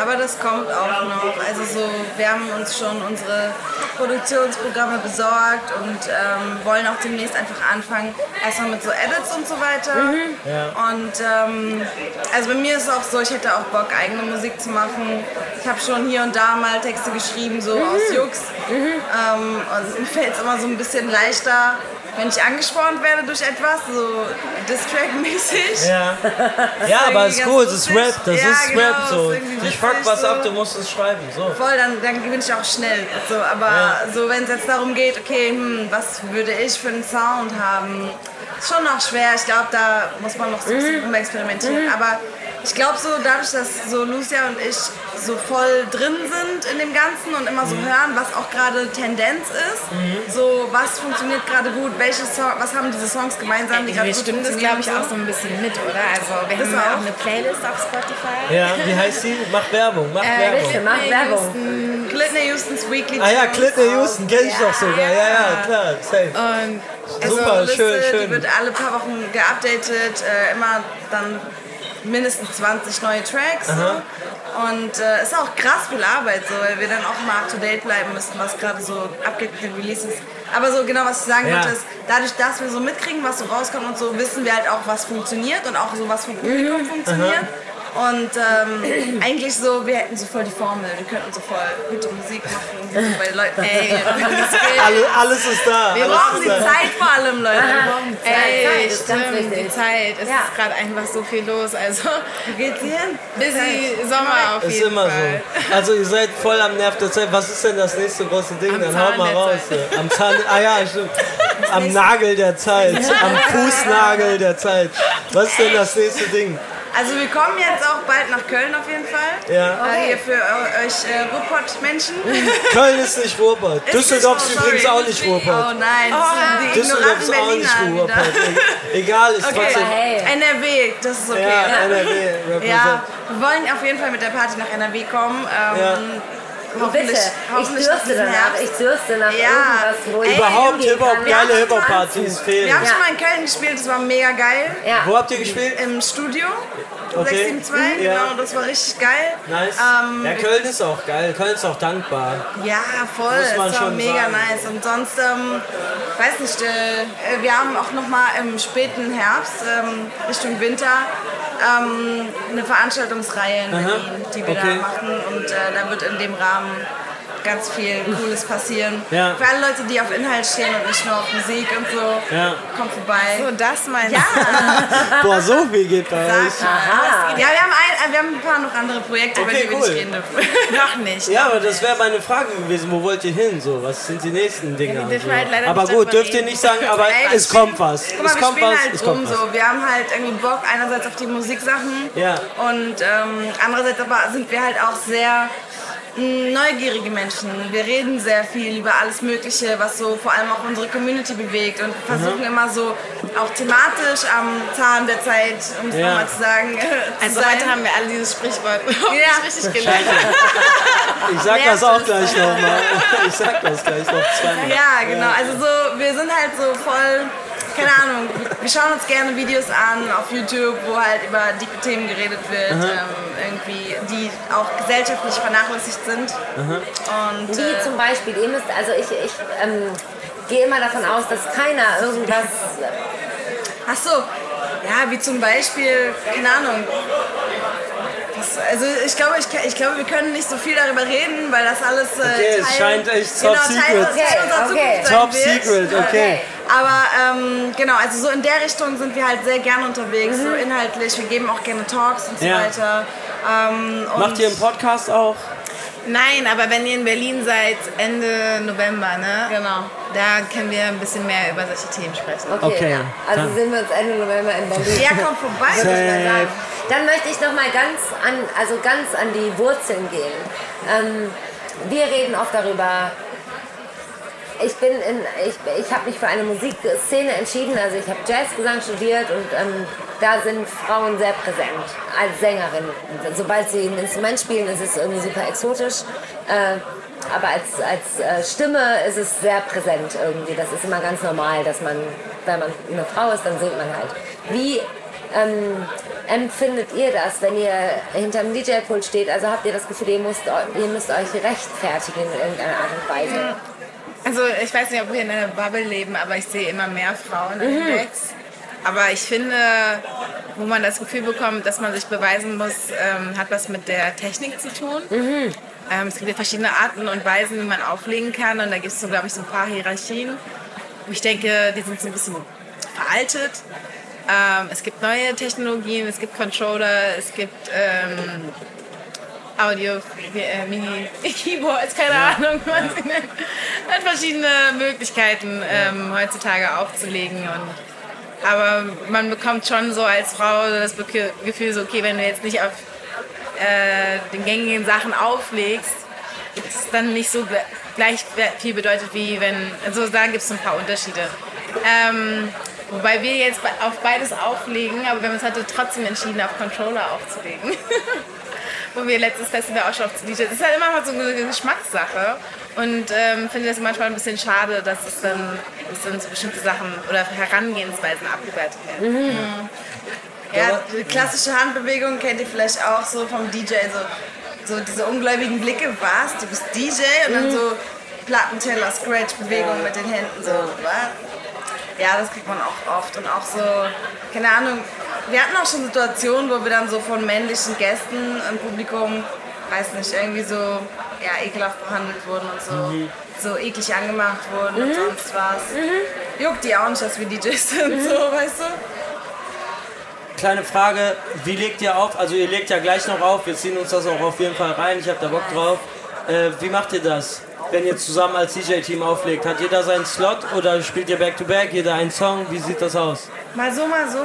Aber das kommt auch noch. Also so, wir haben uns schon unsere Produktionsprogramme besorgt und ähm, wollen auch demnächst einfach anfangen, erstmal mit so Edits und so weiter. Und ähm, also bei mir ist es auch so, ich hätte auch Bock, eigene Musik zu machen. Ich habe schon hier und da mal Texte geschrieben, so aus Jux. Ähm, und <laughs> mir fällt es immer so ein bisschen leichter, wenn ich angespornt werde durch etwas, so Distrack-mäßig. Ja, <laughs> ja aber ist gut, es ist. Rap, das Ja, ist genau, Rap so. fuckt witzig was so. ab, du musst es schreiben. So. Voll, dann, dann gewinne ich auch schnell. So, aber Ja. so, wenn es jetzt darum geht, okay, hm, was würde ich für einen Sound haben, ist schon noch schwer. Ich glaube, da muss man noch so ein bisschen rumexperimentieren. Aber ich glaube so, dadurch, dass so Lucia und ich so voll drin sind in dem Ganzen und immer so hören, was auch gerade Tendenz ist, so was funktioniert gerade gut, welche Song, was haben diese Songs gemeinsam, die gerade gut stimmen das, glaube ich, auch so ein bisschen mit, oder? Also wir Das haben auch. auch eine Playlist auf Spotify. Ja, wie heißt sie? Mach Werbung, mach Äh, Werbung. Bitte, mach Werbung. Clitney Houstons Weekly Ah ja, Clinton. Houston kenn ich doch sogar. Ja, ja, klar, safe. Und Also Super, Liste, schön, Die schön. wird alle paar Wochen geupdatet, äh, immer dann mindestens 20 neue Tracks. So. Und äh, ist auch krass viel Arbeit, so, weil wir dann auch immer up to date bleiben müssen, was gerade so abgeht mit den Releases. Aber so genau, was ich sagen Ja. wollte, ist, dadurch, dass wir so mitkriegen, was so rauskommt und so, wissen wir halt auch, was funktioniert und auch so, was vom Publikum funktioniert. Und ähm, <clears throat> eigentlich so, wir hätten so voll die Formel, wir könnten so voll gute Musik machen, die so bei den Leuten. <laughs> Ey, Alle, alles ist da. wir alles brauchen ist die da. Zeit vor allem, Leute. Wir brauchen die Zeit. Ey, Zeit ist stimmt, die Zeit. Es Ja. ist gerade einfach so viel los. Also Wo geht's hin? busy Sommer auf Ist jeden immer Fall. so. Also ihr seid voll am Nerv der Zeit. Was ist denn das nächste große Ding? Am Dann Zahn haut mal raus. Ja. Am Zahn. Ah ja, stimmt. Am Nagel der Zeit. Am <laughs> Fußnagel der Zeit. Was ist denn das nächste Ding? Also wir kommen jetzt auch bald nach Köln auf jeden Fall. Ja. Äh, hier für eu- euch äh, Ruhrpott-Menschen. Köln ist nicht Ruhrpott. Düsseldorf ist Oh, sorry. übrigens auch nicht Oh Ruhrpott. nein, die Düsseldorf ignoranten ist auch nicht. Ruhrpott. Egal, ist Okay, trotzdem. hey. NRW, das ist okay. Ja, Ja, NRW represent. wir wollen auf jeden Fall mit der Party nach NRW kommen. Ähm, Ja. Hoffentlich, Bitte, ich hoffentlich danach, ich dürste nach Ja. irgendwas, wo ich Überhaupt Hip-Hop, geile Hip-Hop-Partys fehlen. Wir haben Ja. schon mal in Köln gespielt, das war mega geil. Ja. Wo habt ihr gespielt? Im Studio. Okay. 672, Ja. genau, das war richtig geil. Nice. Ähm, ja, Köln ist auch geil. Köln ist auch dankbar. Ja, voll, Muss man ist auch schon mega sagen. nice. Und sonst, ähm, weiß nicht, äh, wir haben auch noch mal im späten Herbst, ähm, Richtung Winter, ähm, eine Veranstaltungsreihe in Berlin, die wir Okay. da machen. Und äh, da wird in dem Rahmen ganz viel Cooles passieren. Ja. Für alle Leute, die auf Inhalt stehen und nicht nur auf Musik und so, Ja. kommt vorbei. So, das meinst Ja, <laughs> Boah, so viel geht bei euch. Ja, wir haben, ein, äh, wir haben ein paar noch andere Projekte, über Okay, die wir cool. nicht reden dürfen. <laughs> noch nicht. Ja, aber das wäre meine Frage gewesen. Wo wollt ihr hin? So, was sind die nächsten Dinge? Ja, wir halt aber gut, dürft ihr nicht sagen, aber Ey, es kommt was. Guck mal, es wir kommt spielen was, halt es rum kommt was. so. Wir haben halt irgendwie Bock einerseits auf die Musiksachen Ja. und ähm, andererseits aber sind wir halt auch sehr neugierige Menschen. Wir reden sehr viel über alles Mögliche, was so vor allem auch unsere Community bewegt und versuchen immer so auch thematisch am Zahn der Zeit, um es Ja. nochmal zu sagen, zu Also sein. heute haben wir alle dieses Sprichwort <laughs> Ja. richtig gelernt. Ich sag das auch gleich nochmal. Ich sag das gleich noch <laughs> zweimal. Ja, genau. Also so, wir sind halt so voll, keine Ahnung, wir schauen uns gerne Videos an auf YouTube, wo halt über dicke Themen geredet wird, ähm, irgendwie, die auch gesellschaftlich vernachlässigt sind. Und Wie äh, zum Beispiel, ihr müsst, also ich, ich ähm, gehe immer davon aus, dass keiner irgendwas, ach so, ja, wie zum Beispiel, keine Ahnung. Also ich glaube, ich, ich glaube, wir können nicht so viel darüber reden, weil das alles äh, Okay, es scheint echt top genau, secret. Teil, Teil unserer Okay, Zukunft sein Top wird. secret, okay. Aber ähm, genau, also so in der Richtung sind wir halt sehr gern unterwegs, so inhaltlich. Wir geben auch gerne Talks und so Ja. weiter. Ähm, und Macht ihr einen Podcast auch? Nein, aber wenn ihr in Berlin seid, Ende November, ne? Genau. Da können wir ein bisschen mehr über solche Themen sprechen. okay, Okay, ja. also dann- sind wir uns Ende November in Berlin. Ja, kommt vorbei. Würde ich mal sagen. Dann möchte ich noch mal ganz an, also ganz an die Wurzeln gehen. Ähm, wir reden oft darüber. Ich bin in, ich, ich habe mich für eine Musikszene entschieden. Also ich habe Jazzgesang studiert und ähm, da sind Frauen sehr präsent als Sängerin. Sobald sie ein Instrument spielen, ist es irgendwie super exotisch. Äh, aber als, als äh, Stimme ist es sehr präsent irgendwie. Das ist immer ganz normal, dass man, wenn man eine Frau ist, dann singt man halt. Wie ähm, empfindet ihr das, wenn ihr hinterm DJ-Pult steht? Also habt ihr das Gefühl, ihr müsst, ihr müsst euch rechtfertigen in irgendeiner Art und Weise? Also ich weiß nicht, ob wir in einer Bubble leben, aber ich sehe immer mehr Frauen an den Decks. Aber ich finde, wo man das Gefühl bekommt, dass man sich beweisen muss, ähm, hat was mit der Technik zu tun. Ähm, es gibt ja verschiedene Arten und Weisen, wie man auflegen kann. Und da gibt es so, glaube ich, so ein paar Hierarchien. ich denke, die sind so ein bisschen veraltet. Ähm, es gibt neue Technologien, es gibt Controller, es gibt ähm, Audio, äh, Mini <laughs> Keyboards, keine Ahnung, wie man sie nennt. Hat verschiedene Möglichkeiten ähm, heutzutage aufzulegen und aber man bekommt schon so als Frau das Gefühl, so okay, wenn du jetzt nicht auf äh, den gängigen Sachen auflegst, ist es dann nicht so gle- gleich viel bedeutet wie wenn, also da gibt es ein paar Unterschiede. Ähm, wobei wir jetzt auf beides auflegen, aber wir haben uns heute trotzdem entschieden, auf Controller aufzulegen. <laughs> Wo wir letztes Festival auch schon auf CDs. Es ist halt immer mal so eine Geschmackssache. Und ähm, finde das manchmal ein bisschen schade, dass es dann, dass dann so bestimmte Sachen oder Herangehensweisen abgewertet werden. Ja, die klassische Handbewegung kennt ihr vielleicht auch so vom DJ, so, so diese ungläubigen Blicke, was, du bist DJ und dann so Plattenteller, Scratch-Bewegung mit den Händen, so, was? Ja, das kriegt man auch oft und auch so, keine Ahnung, wir hatten auch schon Situationen, wo wir dann so von männlichen Gästen im Publikum, weiß nicht, irgendwie so, ja, ekelhaft behandelt wurden und so, so eklig angemacht wurden und sonst was. Juckt die auch nicht, dass wir DJs sind, so, weißt du? Kleine Frage, wie legt ihr auf? Also ihr legt ja gleich noch auf, wir ziehen uns das auch auf jeden Fall rein, ich habe da Bock drauf. Äh, wie macht ihr das, wenn ihr zusammen als DJ-Team auflegt? Hat jeder seinen Slot oder spielt ihr Back-to-Back, jeder einen Song? Wie sieht das aus? Mal so, mal so.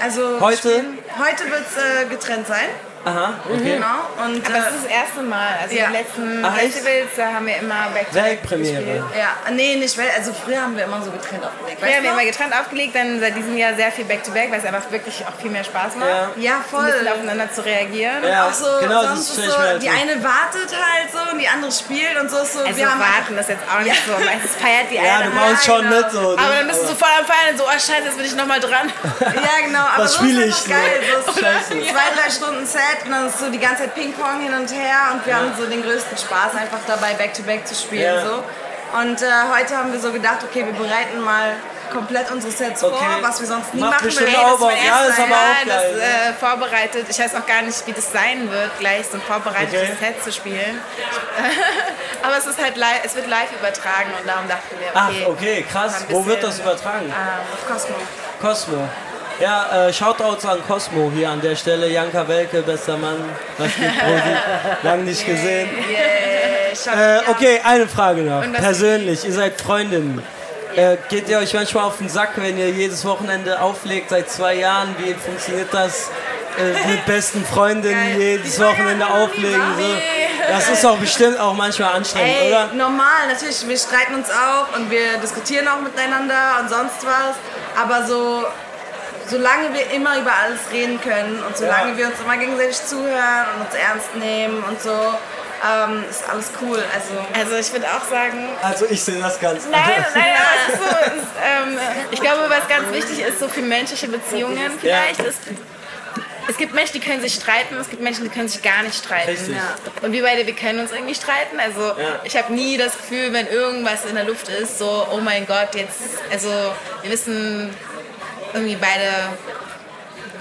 Also Heute? spielen- heute wird es äh, getrennt sein. Aha, okay. Genau. Und Aber äh, ist das erste Mal. Also Ja. die letzten Ach? Festivals, da haben wir immer back Weltpremiere. gespielt. ja, nee, nicht weil, also früher haben wir immer so getrennt aufgelegt. Wir Weißt haben du? immer getrennt aufgelegt, dann seit diesem Jahr sehr viel Back-to-Back, weil es einfach wirklich auch viel mehr Spaß macht. Ja. ja, So ein voll. bisschen aufeinander zu reagieren. Ja, auch so, genau, das sonst stell ist ich so, halt die vor. eine wartet halt so und die andere spielt und so ist so. Also wir haben warten das jetzt auch nicht so. Meistens feiert die <laughs> Ja, eine. du brauchst schon genau. mit so. aber dann bist du so voll am Feiern, so, oh scheiße, jetzt bin ich nochmal dran. <laughs> Ja, genau. Aber Was so spiel ist ich geil. so? Ist zwei, drei Stunden Set und dann ist so die ganze Zeit Ping-Pong hin und her und wir haben so den größten Spaß einfach dabei, Back-to-Back zu spielen. Ja. So. Und äh, heute haben wir so gedacht, okay, wir bereiten mal komplett unsere Sets Okay. vor, was wir sonst nie Macht machen Das war Bock. erst Ja, ist aber ja, auch das geil, äh, vorbereitet. Ich weiß auch gar nicht, wie das sein wird, gleich so ein vorbereitetes Okay. Set zu spielen. <laughs> aber es ist halt live, es wird live übertragen und darum dachten wir, Ach, okay. okay, krass. Wo wird das übertragen? Ähm, auf Cosmo. Cosmo. Ja, äh, Shoutouts an Cosmo hier an der Stelle. Janka Welke, bester Mann. Was Brudi? <laughs> Lang nicht gesehen. Yeah, Äh, okay, eine Frage noch. Persönlich, ihr seid Freundinnen. Äh, geht ihr euch manchmal auf den Sack, wenn ihr jedes Wochenende auflegt seit zwei Jahren? Wie funktioniert das äh, mit <laughs> besten Freundinnen jedes Wochenende auflegen? So? Das ist doch bestimmt auch manchmal anstrengend, Ey, oder? normal, natürlich, wir streiten uns auch und wir diskutieren auch miteinander und sonst was. Aber so, solange wir immer über alles reden können und solange Ja. wir uns immer gegenseitig zuhören und uns ernst nehmen und so, ähm, ist alles cool. Also, Also ich würde auch sagen, Also ich sehe das ganz Nein, anders. nein, aber so, <laughs> ist, ähm, ich glaube, was ganz wichtig ist, so für menschliche Beziehungen vielleicht, ist, es gibt Menschen, die können sich streiten, es gibt Menschen, die können sich gar nicht streiten. Richtig. Und wir beide, wir können uns irgendwie streiten. Also ich habe nie das Gefühl, wenn irgendwas in der Luft ist, so, oh mein Gott, jetzt, also wir wissen irgendwie beide,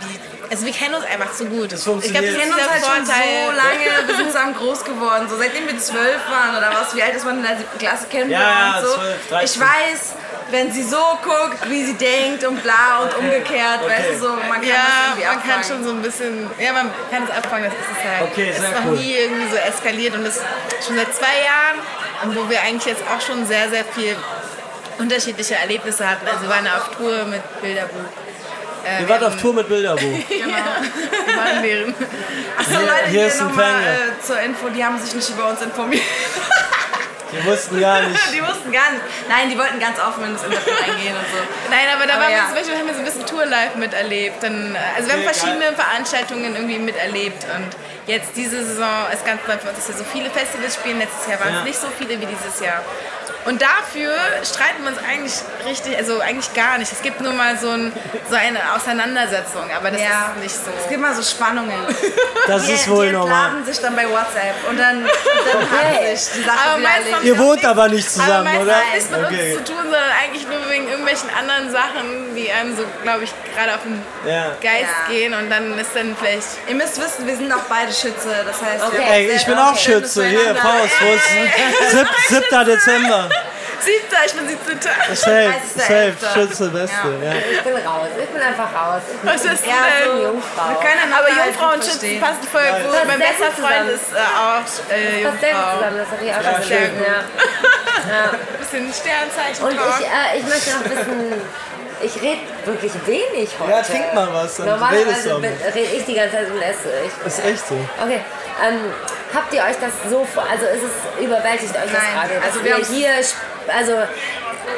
wie, also wir kennen uns einfach zu gut. Das ich glaube, funktioniert. das wir kennen uns halt schon Vorteil. so lange, wir sind zusammen groß geworden. So seitdem wir zwölf waren oder was, wie alt ist man in der siebten Klasse, kennen wir Ja, uns so. 12, 13. Ich weiß, wenn sie so guckt, wie sie denkt und bla und umgekehrt, weißt du, so, man kann das Ja, irgendwie man kann schon so ein bisschen, ja, man kann es abfangen, das ist es halt. Okay, es ist noch cool. nie irgendwie so eskaliert und das schon seit zwei Jahren und wo wir eigentlich jetzt auch schon sehr, sehr viel unterschiedliche Erlebnisse hatten. Also wir waren auf Tour mit Bilderbuch. Äh, wir auf Tour mit Bilderbuch. <laughs> Wir waren während. Achso, Hier- Leute, hier hier, ist ein nochmal äh, zur Info, die haben sich nicht über uns informiert. Wir wussten gar <laughs> nicht. Die wussten gar nicht. Nein, die wollten ganz offen in das Interview eingehen und so. Nein, aber da Aber waren ja. wir zum Beispiel, haben wir so ein bisschen Tour live miterlebt. Dann, äh, also wir haben Okay, verschiedene Veranstaltungen irgendwie miterlebt und jetzt diese Saison ist ganz neu für uns, dass wir so viele Festivals spielen. Letztes Jahr waren es Ja. nicht so viele wie dieses Jahr. Und dafür streiten wir uns eigentlich richtig, also eigentlich gar nicht. Es gibt nur mal so, ein, so eine Auseinandersetzung, aber das Ja. ist nicht so. Es gibt mal so Spannungen. <laughs> Das Die, ist wohl die normal. entladen sich dann bei WhatsApp und dann, dann hat sich die Sache Aber wieder. Ihr wohnt aber nicht Aber zusammen, meistens oder? hat nichts mit Okay. uns zu tun, sondern eigentlich nur wegen irgendwelchen anderen Sachen, die einem so, glaube ich, gerade auf den Ja. Geist Ja. gehen und dann ist dann vielleicht Ihr müsst wissen, wir sind auch beide Schütze. Das heißt, Okay. Ey, ich bin auch Schütze. Hier. Faust. Wo ist <laughs> Sieb, 7. Dezember. Siebter, ich bin 17. Safe, safe, 30.11.. Schütze-Beste. Ja. Ich bin raus. Ich bin einfach raus. Ich bin Was ist Ja, eine so, Jungfrau. wir können Aber halt Jungfrauenschützen verstehen. passen voll gut. Das Mein bester gut Freund zusammen. ist äh, auch äh, Das passt sehr gut Jungfrau. zusammen, das habe ich auch schon sehr gesehen. Ja. <laughs> Bisschen Sternzeichen. Und ich, äh, ich möchte noch wissen, ich rede wirklich wenig heute. Ja, trink mal was, Normalerweise rede ich die ganze Zeit und esse. Ich, Ist echt so. Okay. Ähm, habt ihr euch das so vor, also ist es überwältigt euch das Nein, gerade, also wir hier, sp- also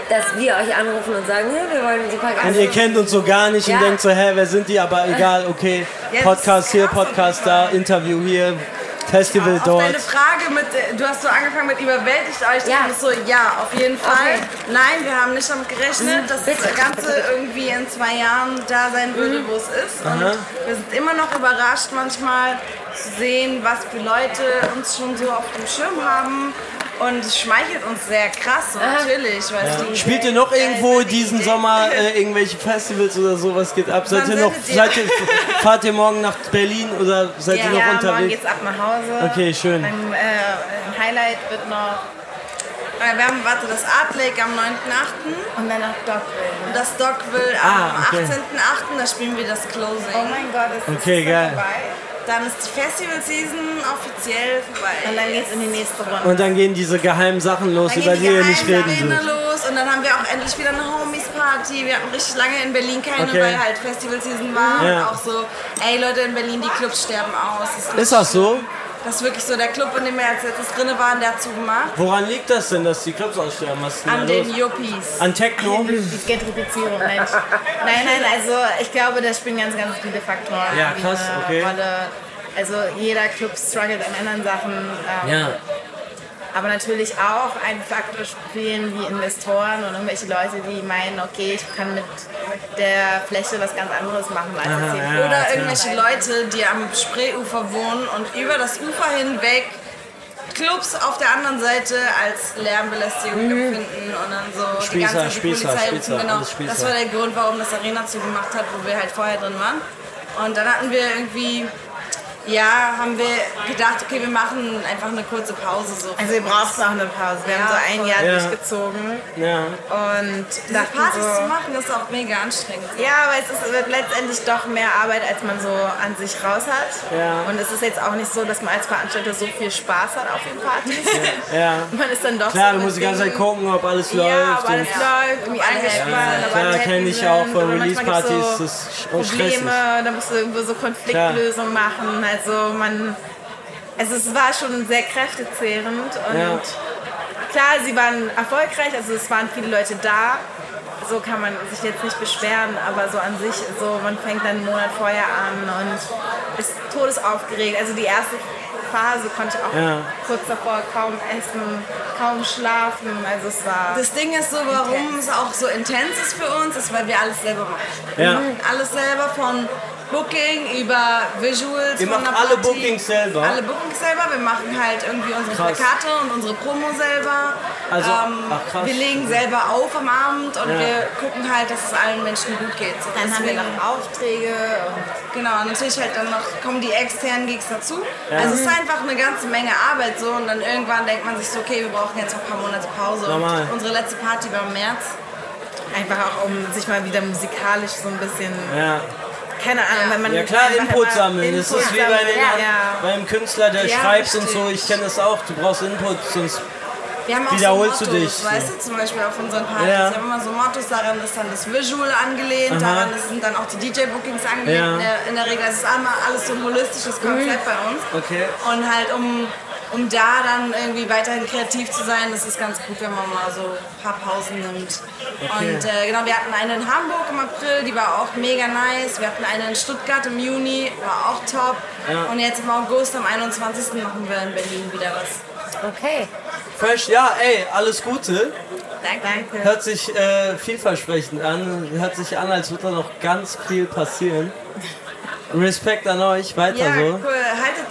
dass wir euch anrufen und sagen, "Ja, wir wollen super Und ihr kennt uns so gar nicht Ja. und denkt so, hä, wer sind die? Aber egal, okay. <laughs> Podcast hier, Podcast da. Interview hier, Festival Auf dort. deine Frage mit, äh, du hast so angefangen mit überwältigt euch, Ja. so, ja, auf jeden Fall. Okay. Nein, wir haben nicht damit gerechnet, dass bitte. das Ganze irgendwie in zwei Jahren da sein würde, wo es ist. Und Aha. wir sind immer noch überrascht manchmal zu sehen, was für Leute uns schon so auf dem Schirm haben. Und es schmeichelt uns sehr krass, so natürlich. Die Spielt ihr noch irgendwo diesen Sommer äh, irgendwelche Festivals oder sowas geht ab? Seid ihr noch, seid ihr, fahrt ihr morgen nach Berlin oder seid ihr noch ja, morgen unterwegs? geht's ab nach Hause. Okay, schön. Ein, äh, ein Highlight wird noch Äh, Wir haben, warte, das Art Lake am 9.8. und dann nach Dockville. und das Dockville Ah, am okay. 18.8. Da spielen wir das Closing. Oh mein Gott, ist Okay, geil. vorbei. Dann ist die Festival-Season offiziell vorbei. Und dann geht's in die nächste Runde. Und dann gehen diese geheimen Sachen los, Dann über gehen die die ihr nicht reden dürft. los und dann haben wir auch endlich wieder eine Homies-Party. Wir hatten richtig lange in Berlin keine, Okay. weil halt Festival-Season war. Ja. Und auch so, ey Leute, in Berlin, die Clubs sterben aus. Das Ist das so? Das ist wirklich so. Der Club, in dem wir als letztes drin waren, der hat zugemacht. Woran liegt das denn, dass die Clubs aussterben? Was ist denn An da den los? Yuppies. An Techno? <laughs> Die Gentrifizierung, nein. nein, nein, also ich glaube, da spielen ganz, ganz viele Faktoren Ja, krass, eine okay. Rolle. Also jeder Club struggelt an anderen Sachen. Ähm, Ja. Aber natürlich auch ein Faktor spielen wie Investoren und irgendwelche Leute, die meinen, okay, ich kann mit der Fläche was ganz anderes machen als jetzt hier. ja. Oder irgendwelche Leute, die am Spreeufer wohnen und über das Ufer hinweg Clubs auf der anderen Seite als Lärmbelästigung empfinden und dann so die Spießer, ganze die Spießer, Polizei Spießer, rufen. Genau. Das war der Grund, warum das Arena zugemacht hat, wo wir halt vorher drin waren. Und dann hatten wir irgendwie, ja, haben wir gedacht, okay, wir machen einfach eine kurze Pause. So Also wir brauchten auch eine Pause. Wir haben Ja, so ein. Jahr Ja. durchgezogen Ja. und Diese Partys zu so, machen, ist auch mega anstrengend. Ja, aber es ist, wird letztendlich doch mehr Arbeit, als man so an sich raus hat. Ja. Und es ist jetzt auch nicht so, dass man als Veranstalter so viel Spaß hat auf den Partys. Ja. <laughs> Man ist dann doch Klar, so du musst die ganze Zeit gucken, ob alles Ja, läuft. ob alles läuft, irgendwie angespannt, sind. ob alle kenne ich auch von Release-Partys, so das ist auch stressig. Probleme, da musst du irgendwo so Konfliktlösung machen. Also man, also es war schon sehr kräftezehrend und Ja. klar, sie waren erfolgreich, also es waren viele Leute da. So kann man sich jetzt nicht beschweren, aber so an sich, so man fängt dann einen Monat vorher an und ist todesaufgeregt. Also die erste Phase konnte ich auch Ja. kurz davor kaum essen, kaum schlafen. Also es war Das Ding ist so, warum es auch so intens ist für uns, ist, weil wir alles selber machen. Ja. Wir machen alles selber von Booking über Visuals. Macht der alle Party. Bookings selber? Alle Bookings selber. Wir machen halt irgendwie unsere Krass. Plakate und unsere Promo selber. Also, ähm, ach, krass. Wir legen selber auf am Abend und Ja. wir gucken halt, dass es allen Menschen gut geht. So, dann haben wir noch Aufträge und Genau, und natürlich halt dann noch kommen die externen Gigs dazu. Also es ist einfach eine ganze Menge Arbeit so und dann irgendwann denkt man sich so, okay, wir brauchen jetzt noch ein paar Monate Pause. Normal. Und unsere letzte Party war im März. einfach auch um sich mal wieder musikalisch so ein bisschen, Ja. Keine Ahnung, wenn man ja klar, Input immer sammeln. Das Input ist wie bei, den, ja. beim Künstler, der Ja, schreibt und so. Ich kenne das auch. Du brauchst Input, sonst Wir haben auch Wiederholst so du Mottos, dich, weißt du, zum Beispiel auf unseren Partys. Ja. Wir haben immer so Mottos, daran ist dann das Visual angelehnt, daran sind dann auch die DJ-Bookings angelehnt. Ja. In, der, in der Regel, es ist einmal alles so ein holistisches Konzept bei uns. Okay. Und halt um, um da dann irgendwie weiterhin kreativ zu sein, ist es ganz gut, wenn man mal so ein paar Pausen nimmt. Und äh, genau, wir hatten eine in Hamburg im April, die war auch mega nice. Wir hatten eine in Stuttgart im Juni, war auch top. Und jetzt im August, am 21. machen wir in Berlin wieder was. Okay. Fresh, ja, ey, alles Gute. Danke. Hört sich äh, vielversprechend an. Hört sich an, als würde da noch ganz viel passieren. Respekt an euch, weiter Ja, so. cool.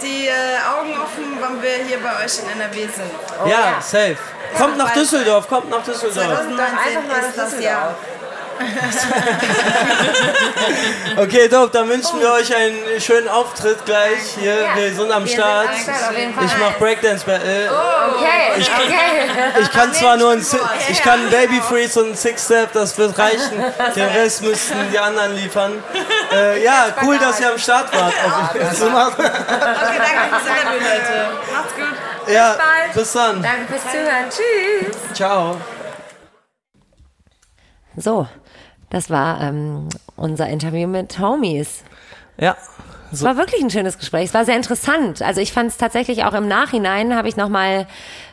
Die äh, Augen offen, wann wir hier bei euch in NRW sind. ja, ja. safe. Kommt nach Düsseldorf, kommt nach Düsseldorf. 2019 Einfach mal ist das Jahr. <laughs> Okay, dope, dann wünschen wir euch einen schönen Auftritt gleich hier. Wir sind am Start. Ich mach Breakdance Battle. Okay, okay. Ich kann <laughs> zwar nur ein, Si- ich kann Baby Freeze und ein Six Step, das wird reichen. <laughs> Den Rest müssten die anderen liefern. Äh, ja, cool, dass ihr am Start wart. <laughs> Auf jeden Fall. Okay, danke fürs Interview, Leute. Macht's gut. Ja, bald. bis dann. Danke fürs Zuhören. Tschüss. Ciao. So, das war ähm, unser Interview mit Homies. Ja. Es war wirklich ein schönes Gespräch. Es war sehr interessant. Also ich fand es tatsächlich auch im Nachhinein, habe ich nochmal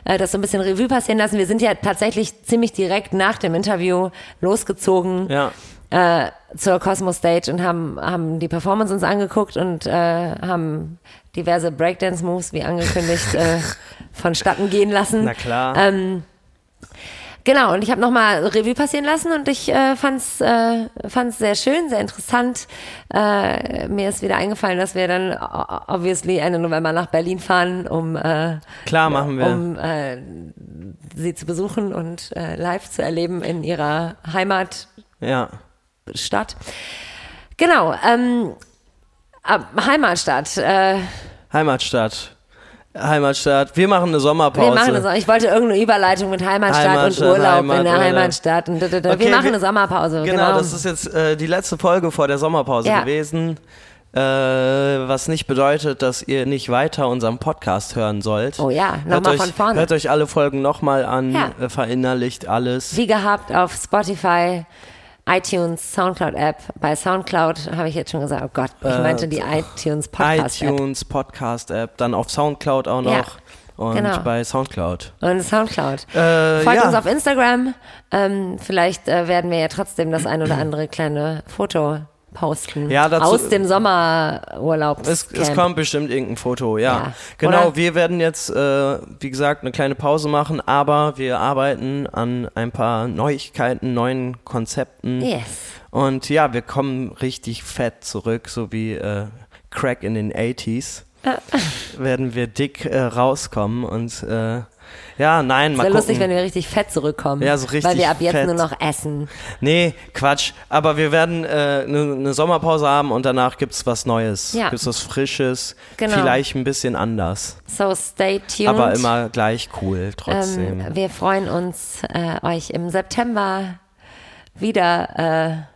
äh, das so ein bisschen Revue passieren lassen. Wir sind ja tatsächlich ziemlich direkt nach dem Interview losgezogen Ja. Äh, zur Cosmo Stage und haben, haben die Performance uns angeguckt und äh, haben diverse Breakdance-Moves, wie angekündigt, äh, <laughs> vonstatten gehen lassen. Na klar. Ähm, Genau, und ich habe nochmal Revue passieren lassen und ich äh, fand's äh, fand's sehr schön, sehr interessant. Äh, mir ist wieder eingefallen, dass wir dann obviously Ende November nach Berlin fahren, um, äh, Klar machen wir. um äh, sie zu besuchen und äh, live zu erleben in ihrer Heimatstadt. ja. Genau, ähm, Heimatstadt. Äh, Heimatstadt. Heimatstadt. Wir machen eine Sommerpause. wir machen eine, So- ich wollte irgendeine Überleitung mit Heimatstadt, Heimatstadt, und Urlaub Heimat, in der. Heimatstadt. Und da, da. Okay, wir machen eine Sommerpause. Genau, Genau, das ist jetzt äh, die letzte Folge vor der Sommerpause Ja. gewesen. Äh, was nicht bedeutet, dass ihr nicht weiter unseren Podcast hören sollt. Oh ja, nochmal von vorne. Hört euch alle Folgen nochmal an, Ja. äh, verinnerlicht alles. Wie gehabt auf Spotify, iTunes, Soundcloud-App. Bei Soundcloud habe ich jetzt schon gesagt, oh Gott, ich meinte die iTunes Podcast-App. iTunes, Podcast-App, dann auf Soundcloud auch noch. Ja, und genau. bei Soundcloud. Und Soundcloud. Äh, Folgt ja. uns auf Instagram. Ähm, vielleicht äh, werden wir ja trotzdem das ein oder andere kleine Foto posten. Ja, dazu- Aus dem Sommerurlaub. Es, es kommt bestimmt irgendein Foto, ja. Ja, genau, oder? wir werden jetzt, äh, wie gesagt, eine kleine Pause machen, aber wir arbeiten an ein paar Neuigkeiten, neuen Konzepten. Yes. Und ja, wir kommen richtig fett zurück, so wie äh, Crack in den 80s. werden wir dick äh, rauskommen und äh, ja, nein, mal Wäre gucken. lustig, wenn wir richtig fett zurückkommen. Ja, so Weil richtig wir ab jetzt fett. nur noch essen. Nee, Quatsch. Aber wir werden eine äh, ne- ne Sommerpause haben und danach gibt's was Neues. Ja. Gibt's was Frisches. Genau. Vielleicht ein bisschen anders. So stay tuned. Aber immer gleich cool trotzdem. Ähm, wir freuen uns, äh, euch im September wieder äh,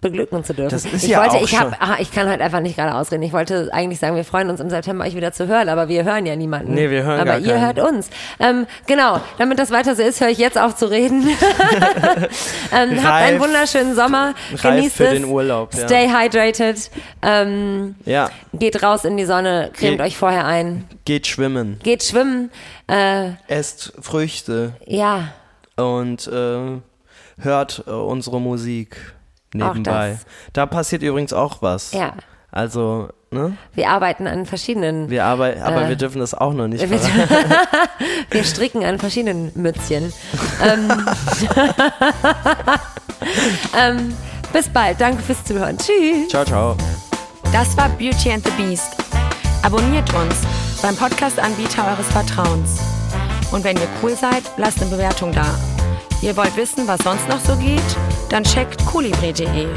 beglücken zu dürfen. Das ist ich ja wollte, auch ich, hab, ah, ich kann heute einfach nicht gerade ausreden. Ich wollte eigentlich sagen, wir freuen uns im September euch wieder zu hören, aber wir hören ja niemanden. Nee, wir hören Aber ihr keinen. hört uns. Ähm, genau, damit das weiter so ist, höre ich jetzt auf zu reden. <laughs> ähm, habt einen Reif- wunderschönen Sommer. reif Genießt für es. den Urlaub, ja. Stay hydrated. Ähm, ja, geht raus in die Sonne, cremt Ge- euch vorher ein. geht schwimmen. Geht schwimmen. Äh, Esst Früchte ja, und äh, hört äh, unsere Musik nebenbei. das. Da passiert übrigens auch was. ja. Also, ne? Wir arbeiten an verschiedenen, Wir arbeiten, aber Äh, wir dürfen das auch noch nicht wir, <laughs> wir stricken an verschiedenen Mützchen. ähm, <laughs> ähm, bis bald, danke fürs Zuhören. Tschüss. Ciao, ciao. Das war Beauty and the Beast. Abonniert uns beim Podcast-Anbieter eures Vertrauens. Und wenn ihr cool seid, lasst eine Bewertung da. Ihr wollt wissen, was sonst noch so geht? Dann checkt kolibri.de.